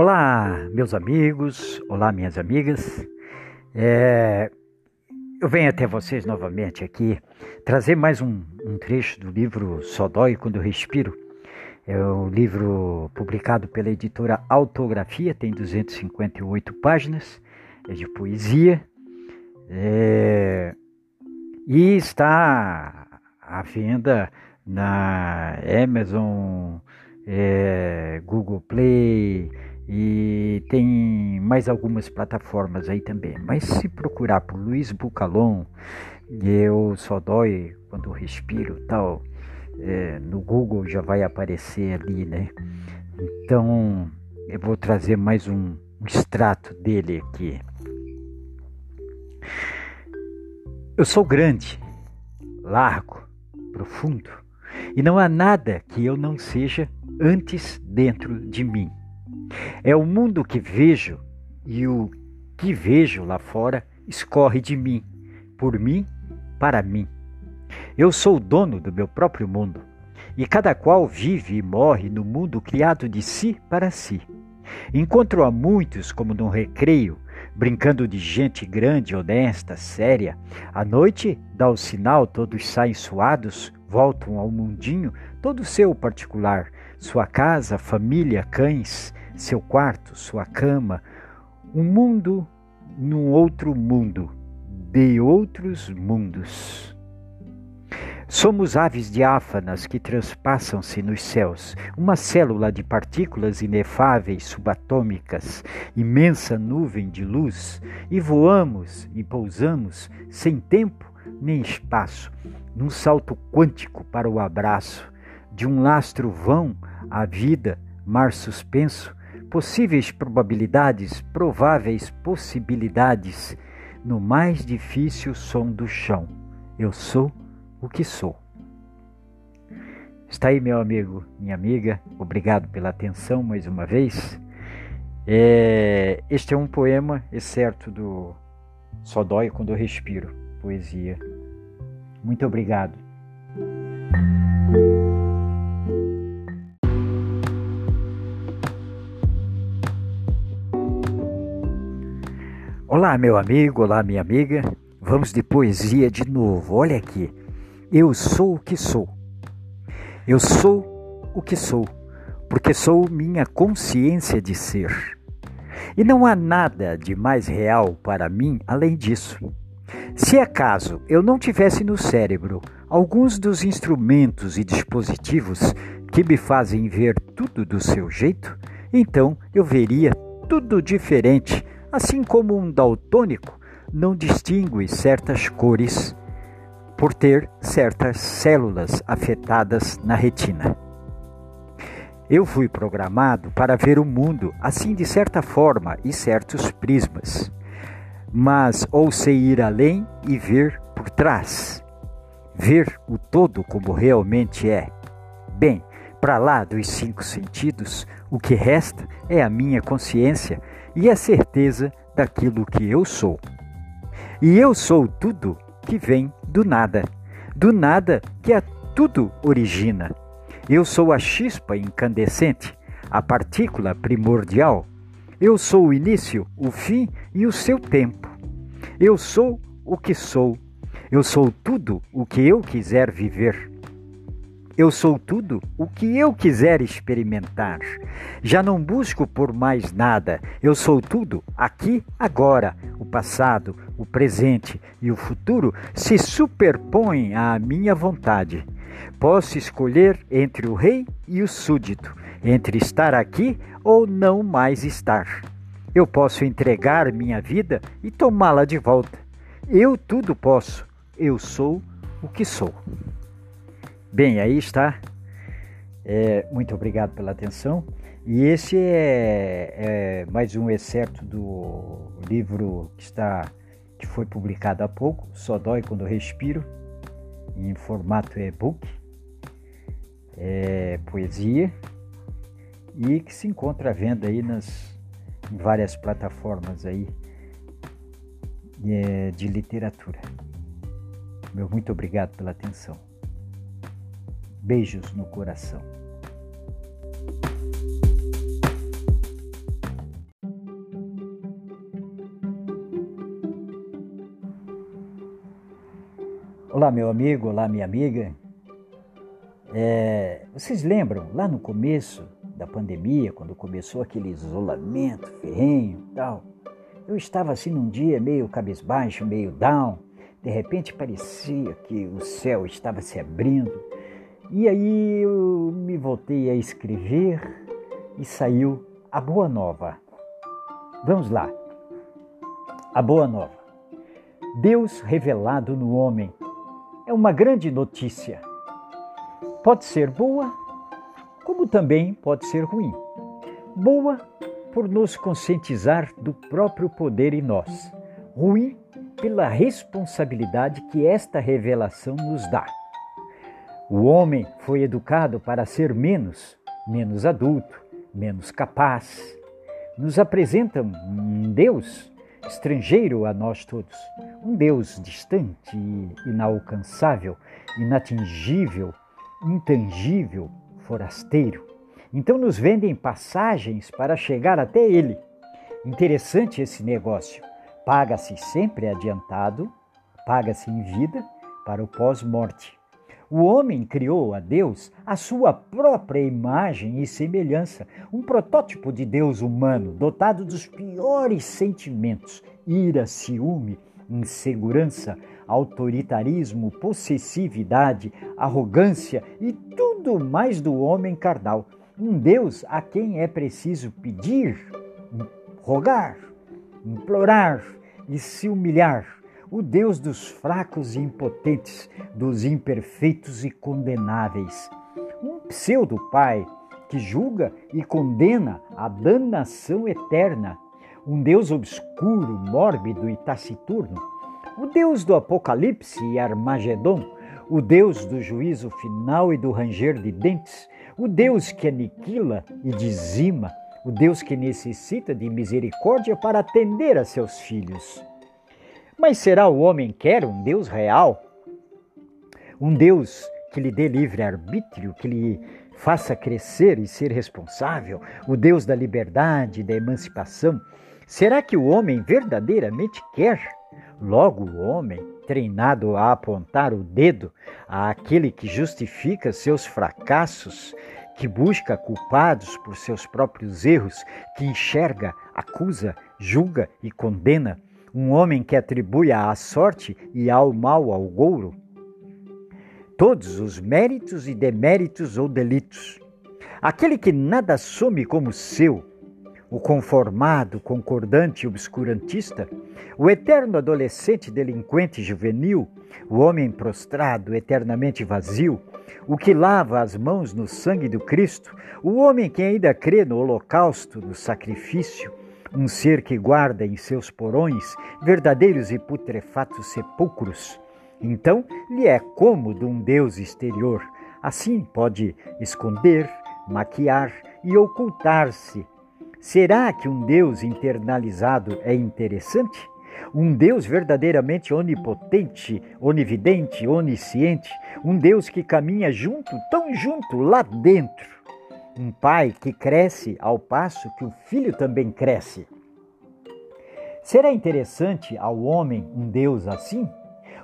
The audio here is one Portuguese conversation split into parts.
Olá, meus amigos, olá, minhas amigas. É, eu venho até vocês novamente aqui trazer mais um, um trecho do livro Só Dói Quando Eu Respiro. É um livro publicado pela editora Autografia, tem 258 páginas, é de poesia é, e está à venda na Amazon, é, Google Play e tem mais algumas plataformas aí também. Mas se procurar por Luiz Bucalon, eu só dói quando respiro tal, é, no Google já vai aparecer ali, né? Então eu vou trazer mais um, um extrato dele aqui. Eu sou grande, largo, profundo, e não há nada que eu não seja antes dentro de mim. É o mundo que vejo e o que vejo lá fora escorre de mim, por mim, para mim. Eu sou o dono do meu próprio mundo, e cada qual vive e morre no mundo criado de si para si. Encontro a muitos como num recreio, brincando de gente grande, honesta, séria. À noite dá o sinal, todos saem suados, voltam ao mundinho, todo seu particular, sua casa, família, cães, seu quarto, sua cama, um mundo num outro mundo, de outros mundos. Somos aves diáfanas que transpassam-se nos céus, uma célula de partículas inefáveis subatômicas, imensa nuvem de luz, e voamos e pousamos sem tempo nem espaço, num salto quântico para o abraço de um lastro vão à vida, mar suspenso, possíveis probabilidades, prováveis possibilidades, no mais difícil som do chão. Eu sou o que sou. Está aí, meu amigo, minha amiga, obrigado pela atenção mais uma vez. É, este é um poema, excerto do Só Dói Quando Eu Respiro, poesia. Muito obrigado. Olá, meu amigo, olá, minha amiga. Vamos de poesia de novo. Olha aqui. Eu sou o que sou. Eu sou o que sou, porque sou minha consciência de ser. E não há nada de mais real para mim além disso. Se acaso eu não tivesse no cérebro alguns dos instrumentos e dispositivos que me fazem ver tudo do seu jeito, então eu veria tudo diferente Assim como um daltônico não distingue certas cores por ter certas células afetadas na retina. Eu fui programado para ver o mundo assim de certa forma e certos prismas, mas ousei ir além e ver por trás, ver o todo como realmente é. Bem, para lá dos cinco sentidos, o que resta é a minha consciência e a certeza daquilo que eu sou. E eu sou tudo que vem do nada, do nada que a tudo origina. Eu sou a chispa incandescente, a partícula primordial. Eu sou o início, o fim e o seu tempo. Eu sou o que sou. Eu sou tudo o que eu quiser viver. Eu sou tudo o que eu quiser experimentar. Já não busco por mais nada. Eu sou tudo aqui, agora. O passado, o presente e o futuro se superpõem à minha vontade. Posso escolher entre o rei e o súdito, entre estar aqui ou não mais estar. Eu posso entregar minha vida e tomá-la de volta. Eu tudo posso. Eu sou o que sou. Bem, aí está. É, muito obrigado pela atenção. E esse é, é, mais um excerto do livro que está que foi publicado há pouco, Só dói quando respiro, em formato e-book, é, poesia e que se encontra à venda aí nas em várias plataformas aí é, de literatura. Meu muito obrigado pela atenção. Beijos no coração. Olá, meu amigo, olá, minha amiga. É, vocês lembram lá no começo da pandemia, quando começou aquele isolamento ferrenho e tal? Eu estava assim num dia meio cabisbaixo, meio down. De repente parecia que o céu estava se abrindo e aí eu me voltei a escrever e saiu a Boa Nova. Vamos lá. A Boa Nova. Deus revelado no homem é uma grande notícia. Pode ser boa, como também pode ser ruim. Boa por nos conscientizar do próprio poder em nós. Ruim pela responsabilidade que esta revelação nos dá. O homem foi educado para ser menos, menos adulto, menos capaz. Nos apresenta um Deus estrangeiro a nós todos, um Deus distante, inalcançável, inatingível, intangível, forasteiro. Então nos vendem passagens para chegar até Ele. Interessante esse negócio. Paga-se sempre adiantado, paga-se em vida para o pós-morte. O homem criou a Deus a sua própria imagem e semelhança, um protótipo de Deus humano, dotado dos piores sentimentos: ira, ciúme, insegurança, autoritarismo, possessividade, arrogância e tudo mais do homem carnal. Um Deus a quem é preciso pedir, rogar, implorar e se humilhar o Deus dos fracos e impotentes, dos imperfeitos e condenáveis. Um pseudo-pai que julga e condena a danação eterna. Um Deus obscuro, mórbido e taciturno. O Deus do Apocalipse e Armagedon. O Deus do juízo final e do ranger de dentes. O Deus que aniquila e dizima. O Deus que necessita de misericórdia para atender a seus filhos. Mas será o homem quer um Deus real? Um Deus que lhe dê livre arbítrio, que lhe faça crescer e ser responsável, o Deus da liberdade, da emancipação. Será que o homem verdadeiramente quer? Logo, o homem, treinado a apontar o dedo àquele que justifica seus fracassos, que busca culpados por seus próprios erros, que enxerga, acusa, julga e condena, um homem que atribui à sorte e ao mal ao gouro todos os méritos e deméritos ou delitos. Aquele que nada assume como seu, o conformado, concordante e obscurantista, o eterno adolescente delinquente juvenil, o homem prostrado, eternamente vazio, o que lava as mãos no sangue do Cristo, o homem que ainda crê no holocausto, no sacrifício, um ser que guarda em seus porões verdadeiros e putrefatos sepulcros. Então lhe é cômodo um Deus exterior. Assim pode esconder, maquiar e ocultar-se. Será que um Deus internalizado é interessante? Um Deus verdadeiramente onipotente, onividente, onisciente, um Deus que caminha junto, tão junto, lá dentro um pai que cresce ao passo que o filho também cresce. Será interessante ao homem um Deus assim?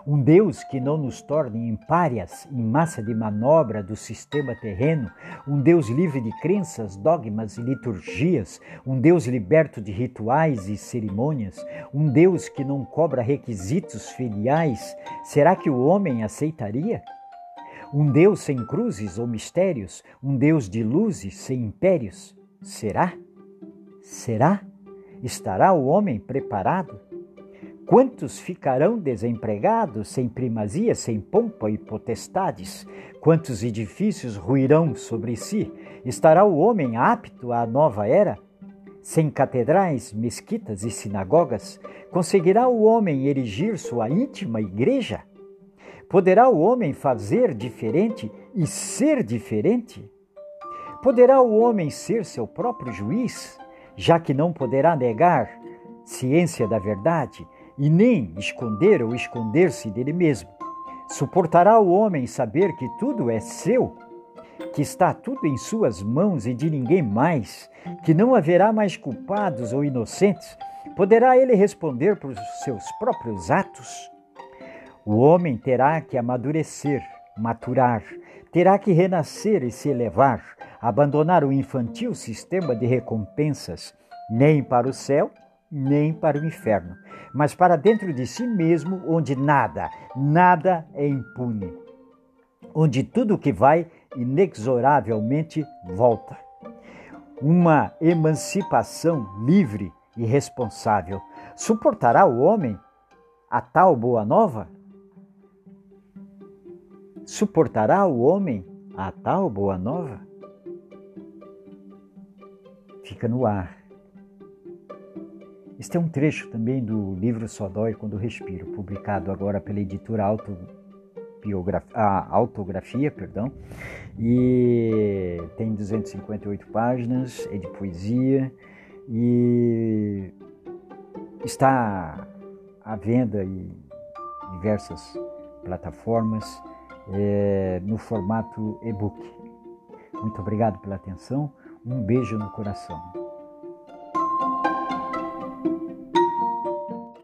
Um Deus que não nos torne em párias, em massa de manobra do sistema terreno, um Deus livre de crenças, dogmas e liturgias, um Deus liberto de rituais e cerimônias, um Deus que não cobra requisitos filiais, será que o homem aceitaria? Um Deus sem cruzes ou mistérios, um Deus de luzes sem impérios. Será? Será? Estará o homem preparado? Quantos ficarão desempregados, sem primazia, sem pompa e potestades? Quantos edifícios ruirão sobre si? Estará o homem apto à nova era? Sem catedrais, mesquitas e sinagogas, conseguirá o homem erigir sua íntima igreja? Poderá o homem fazer diferente e ser diferente? Poderá o homem ser seu próprio juiz, já que não poderá negar ciência da verdade e nem esconder ou esconder-se dele mesmo? Suportará o homem saber que tudo é seu, que está tudo em suas mãos e de ninguém mais, que não haverá mais culpados ou inocentes? Poderá ele responder por seus próprios atos? O homem terá que amadurecer, maturar, terá que renascer e se elevar, abandonar o infantil sistema de recompensas, nem para o céu, nem para o inferno, mas para dentro de si mesmo, onde nada, nada é impune, onde tudo que vai inexoravelmente volta. Uma emancipação livre e responsável. Suportará o homem a tal boa nova? Suportará o homem a tal boa nova? Fica no ar. Este é um trecho também do livro Só Dói Quando Respiro, publicado agora pela editora ah, Autografia, perdão, e tem 258 páginas, é de poesia e está à venda em diversas plataformas é, no formato e-book. Muito obrigado pela atenção, um beijo no coração.